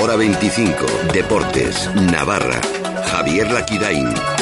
Ahora 25. Deportes. Navarra. Javier Laquirain.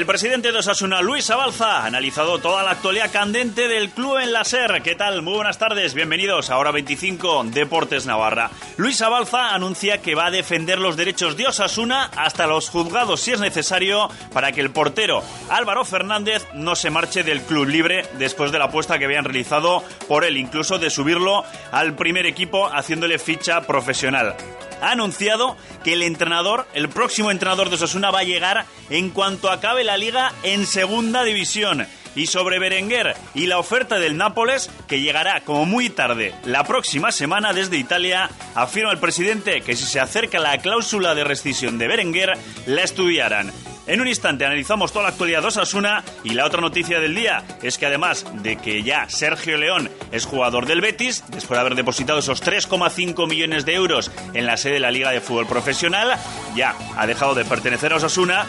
El presidente de Osasuna, Luis Abalza, ha analizado toda la actualidad candente del club en la SER. ¿Qué tal? Muy buenas tardes, bienvenidos a Hora 25, Deportes Navarra. Luis Abalza anuncia que va a defender los derechos de Osasuna hasta los juzgados si es necesario para que el portero Álvaro Fernández no se marche del club libre después de la apuesta que habían realizado por él, incluso de subirlo al primer equipo haciéndole ficha profesional ha anunciado que el entrenador, el próximo entrenador de Osasuna va a llegar en cuanto acabe la liga en segunda división. Y sobre Berenguer y la oferta del Nápoles, que llegará como muy tarde la próxima semana desde Italia, afirma el presidente que si se acerca la cláusula de rescisión de Berenguer, la estudiarán. En un instante analizamos toda la actualidad de Osasuna y la otra noticia del día es que además de que ya Sergio León es jugador del Betis, después de haber depositado esos 3,5 millones de euros en la sede de la Liga de Fútbol Profesional, ya ha dejado de pertenecer a Osasuna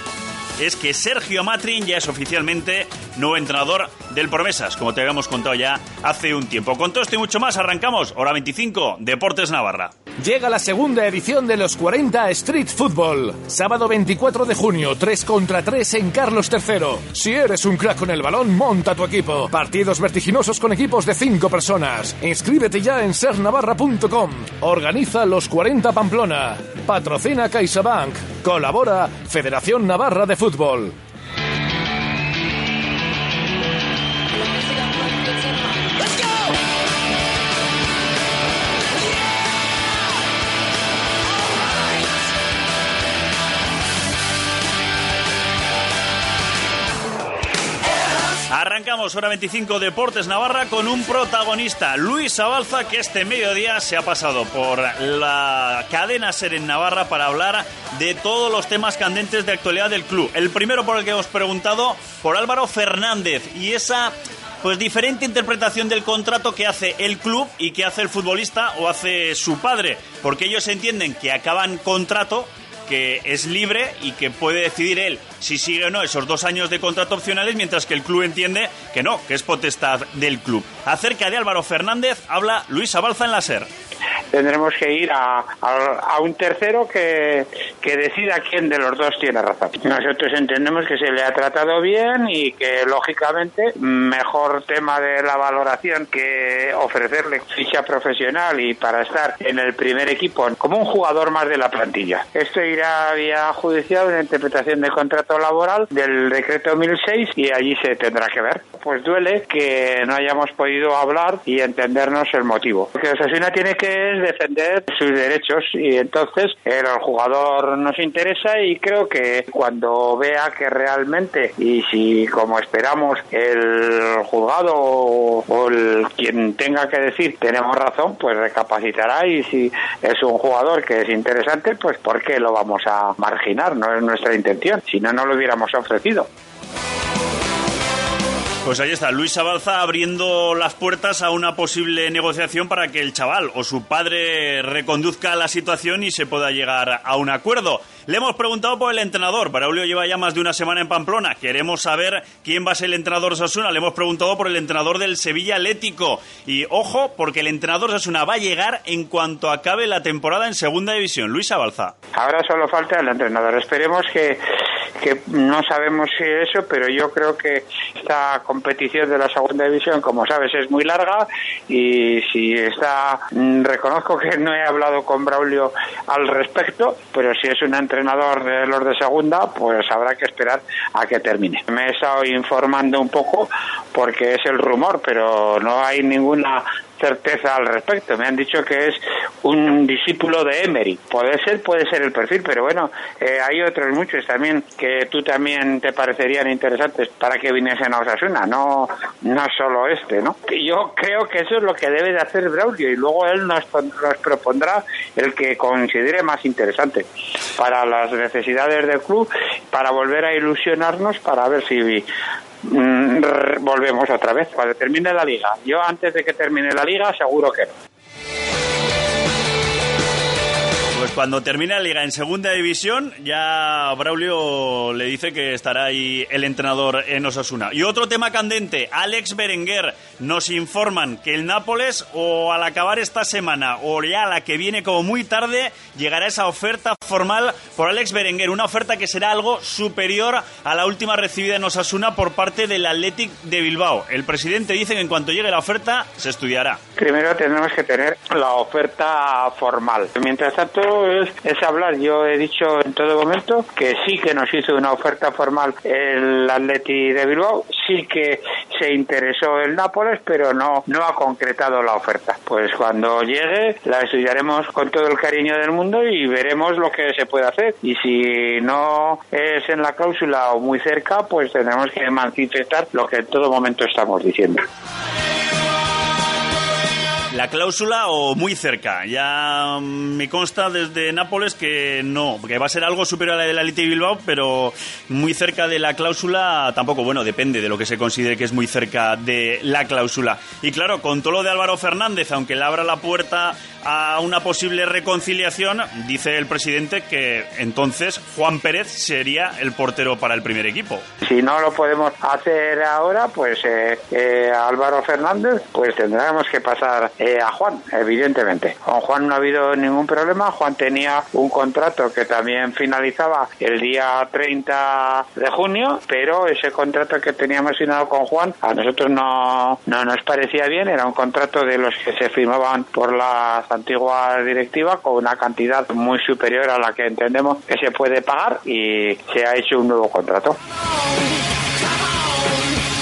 es que Sergio Matrin ya es oficialmente nuevo entrenador del Promesas, como te habíamos contado ya hace un tiempo. Con todo esto y mucho más, arrancamos, hora 25, Deportes Navarra. Llega la segunda edición de los 40 Street Football. Sábado 24 de junio, 3 contra 3 en Carlos III. Si eres un crack con el balón, monta tu equipo. Partidos vertiginosos con equipos de 5 personas. Inscríbete ya en sernavarra.com. Organiza los 40 Pamplona. Patrocina CaixaBank. Colabora Federación Navarra de Fútbol. Arrancamos hora 25 Deportes Navarra con un protagonista, Luis Abalza, que este mediodía se ha pasado por la cadena Ser en Navarra para hablar de todos los temas candentes de actualidad del club. El primero por el que hemos preguntado, por Álvaro Fernández y esa pues diferente interpretación del contrato que hace el club y que hace el futbolista o hace su padre, porque ellos entienden que acaban contrato que es libre y que puede decidir él si sigue o no esos dos años de contrato opcionales, mientras que el club entiende que no, que es potestad del club. Acerca de Álvaro Fernández habla Luis Abalza en la SER tendremos que ir a, a, un tercero que, que, decida quién de los dos tiene razón. Nosotros entendemos que se le ha tratado bien y que, lógicamente, mejor tema de la valoración que ofrecerle ficha profesional y para estar en el primer equipo como un jugador más de la plantilla. Esto irá vía judicial en interpretación del contrato laboral del decreto 1006 y allí se tendrá que ver. Pues duele que no hayamos podido hablar y entendernos el motivo. Porque Osasuna tiene que defender sus derechos y entonces el jugador nos interesa y creo que cuando vea que realmente y si como esperamos el juzgado o, el quien tenga que decir tenemos razón pues recapacitará y si es un jugador que es interesante pues ¿por qué lo vamos a marginar? No es nuestra intención, si no no lo hubiéramos ofrecido. Pues ahí está, Luis Abalza abriendo las puertas a una posible negociación para que el chaval o su padre reconduzca la situación y se pueda llegar a un acuerdo. Le hemos preguntado por el entrenador. Braulio lleva ya más de una semana en Pamplona. Queremos saber quién va a ser el entrenador Sasuna. Le hemos preguntado por el entrenador del Sevilla Atlético. Y ojo, porque el entrenador Sasuna va a llegar en cuanto acabe la temporada en Segunda División. Luis Abalza. Ahora solo falta el entrenador. Esperemos que, que no sabemos si eso, pero yo creo que esta competición de la segunda división, como sabes, es muy larga y si está, mm, reconozco que no he hablado con Braulio al respecto, pero si es un entrenador de los de segunda, pues habrá que esperar a que termine. Me he estado informando un poco porque es el rumor, pero no hay ninguna certeza al respecto. Me han dicho que es un discípulo de Emery. Puede ser, puede ser el perfil, pero bueno, eh, hay otros muchos también que tú también te parecerían interesantes para que viniesen a Osasuna, no, no solo este, ¿no? Yo creo que eso es lo que debe de hacer Braulio y luego él nos, nos propondrá el que considere más interesante para las necesidades del club, para volver a ilusionarnos, para ver si volvemos otra vez cuando termine la liga. Yo antes de que termine la liga seguro que no. Pues cuando termine la liga en segunda división, ya Braulio le dice que estará ahí el entrenador en Osasuna. Y otro tema candente, Alex Berenguer. Nos informan que el Nápoles, o al acabar esta semana, o ya la que viene como muy tarde, llegará esa oferta formal por Alex Berenguer. Una oferta que será algo superior a la última recibida en Osasuna por parte del Athletic de Bilbao. El presidente dice que en cuanto llegue la oferta, se estudiará. Primero tenemos que tener la oferta formal. Mientras tanto, es, es hablar. Yo he dicho en todo momento que sí que nos hizo una oferta formal el Atleti de Bilbao, sí que se interesó el Nápoles, pero no, no ha concretado la oferta. Pues cuando llegue la estudiaremos con todo el cariño del mundo y veremos lo que se puede hacer. Y si no es en la cláusula o muy cerca, pues tendremos que manifestar lo que en todo momento estamos diciendo la cláusula o muy cerca. Ya mm, me consta desde Nápoles que no, que va a ser algo superior a la de la Elite Bilbao, pero muy cerca de la cláusula tampoco. Bueno, depende de lo que se considere que es muy cerca de la cláusula. Y claro, con todo lo de Álvaro Fernández, aunque le abra la puerta a una posible reconciliación, dice el presidente que entonces Juan Pérez sería el portero para el primer equipo. Si no lo podemos hacer ahora, pues eh, eh, Álvaro Fernández, pues tendremos que pasar eh, a Juan, evidentemente. Con Juan no ha habido ningún problema. Juan tenía un contrato que también finalizaba el día 30 de junio, pero ese contrato que teníamos firmado con Juan a nosotros no, no nos parecía bien. Era un contrato de los que se firmaban por las antigua directiva con una cantidad muy superior a la que entendemos que se puede pagar y se ha hecho un nuevo contrato.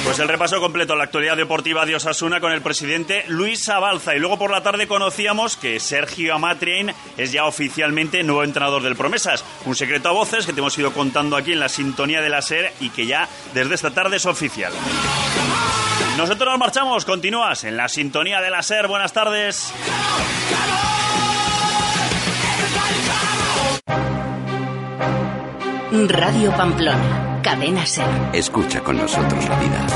Pues el repaso completo la actualidad deportiva de Osasuna con el presidente Luis Abalza. Y luego por la tarde conocíamos que Sergio Amatrien es ya oficialmente nuevo entrenador del Promesas. Un secreto a voces que te hemos ido contando aquí en la sintonía de la SER y que ya desde esta tarde es oficial. Nosotros nos marchamos, continúas en la sintonía de la SER. Buenas tardes. Radio Pamplona, cadena SER. Escucha con nosotros la vida.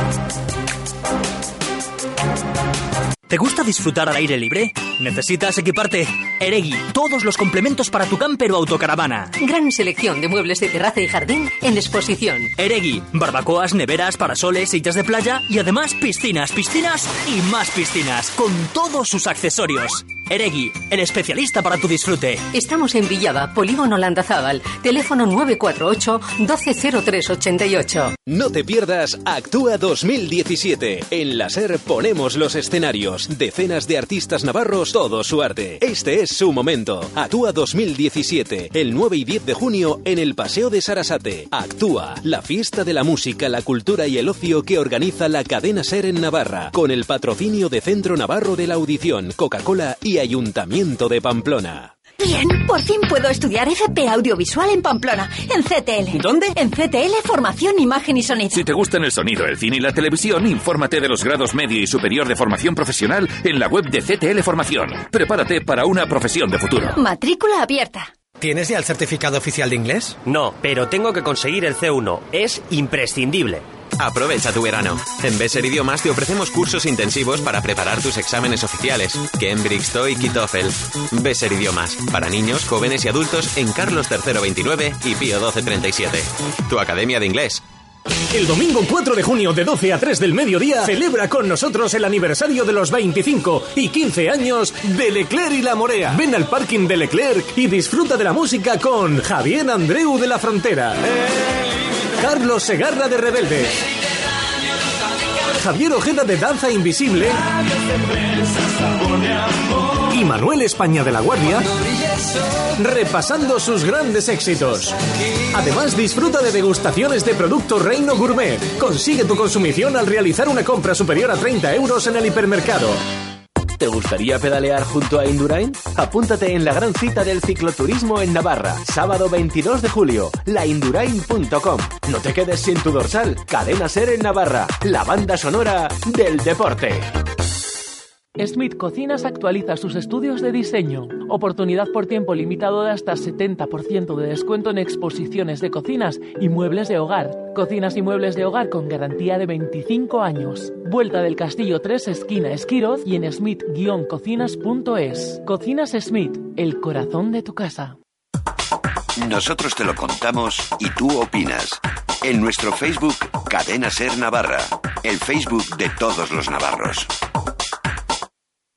¿Te gusta disfrutar al aire libre? ¿Necesitas equiparte? Eregui, todos los complementos para tu camper o autocaravana. Gran selección de muebles de terraza y jardín en exposición. Eregui, barbacoas, neveras, parasoles, sillas de playa y además piscinas, piscinas y más piscinas, con todos sus accesorios. Eregui, el especialista para tu disfrute. Estamos en Villaba, Polígono Landazábal, teléfono 948 120388. No te pierdas Actúa 2017. En la SER ponemos los escenarios, decenas de artistas navarros, todo su arte. Este es su momento. Actúa 2017, el 9 y 10 de junio en el Paseo de Sarasate. Actúa, la fiesta de la música, la cultura y el ocio que organiza la cadena SER en Navarra, con el patrocinio de Centro Navarro de la Audición, Coca-Cola y Ayuntamiento de Pamplona. Bien, por fin puedo estudiar FP Audiovisual en Pamplona, en CTL. ¿Dónde? En CTL Formación, Imagen y Sonido. Si te gustan el sonido, el cine y la televisión, infórmate de los grados medio y superior de formación profesional en la web de CTL Formación. Prepárate para una profesión de futuro. Matrícula abierta. ¿Tienes ya el certificado oficial de inglés? No, pero tengo que conseguir el C1. Es imprescindible. Aprovecha tu verano. En Besser Idiomas te ofrecemos cursos intensivos para preparar tus exámenes oficiales. Cambridge, TOEIC y TOEFL. Besser Idiomas. Para niños, jóvenes y adultos en Carlos III 29 y Pío 1237. Tu academia de inglés. El domingo 4 de junio de 12 a 3 del mediodía celebra con nosotros el aniversario de los 25 y 15 años de Leclerc y La Morea. Ven al parking de Leclerc y disfruta de la música con Javier Andreu de la Frontera. Carlos Segarra de Rebelde. Javier Ojeda de Danza Invisible. Y Manuel España de la Guardia. Repasando sus grandes éxitos. Además, disfruta de degustaciones de productos Reino Gourmet. Consigue tu consumición al realizar una compra superior a 30 euros en el hipermercado. ¿Te gustaría pedalear junto a Indurain? Apúntate en la gran cita del cicloturismo en Navarra, sábado 22 de julio, laindurain.com. No te quedes sin tu dorsal. Cadena Ser en Navarra, la banda sonora del deporte. Smith Cocinas actualiza sus estudios de diseño. Oportunidad por tiempo limitado de hasta 70% de descuento en exposiciones de cocinas y muebles de hogar. Cocinas y muebles de hogar con garantía de 25 años. Vuelta del Castillo 3, esquina Esquiroz y en smith-cocinas.es. Cocinas Smith, el corazón de tu casa. Nosotros te lo contamos y tú opinas. En nuestro Facebook, Cadena Ser Navarra. El Facebook de todos los navarros.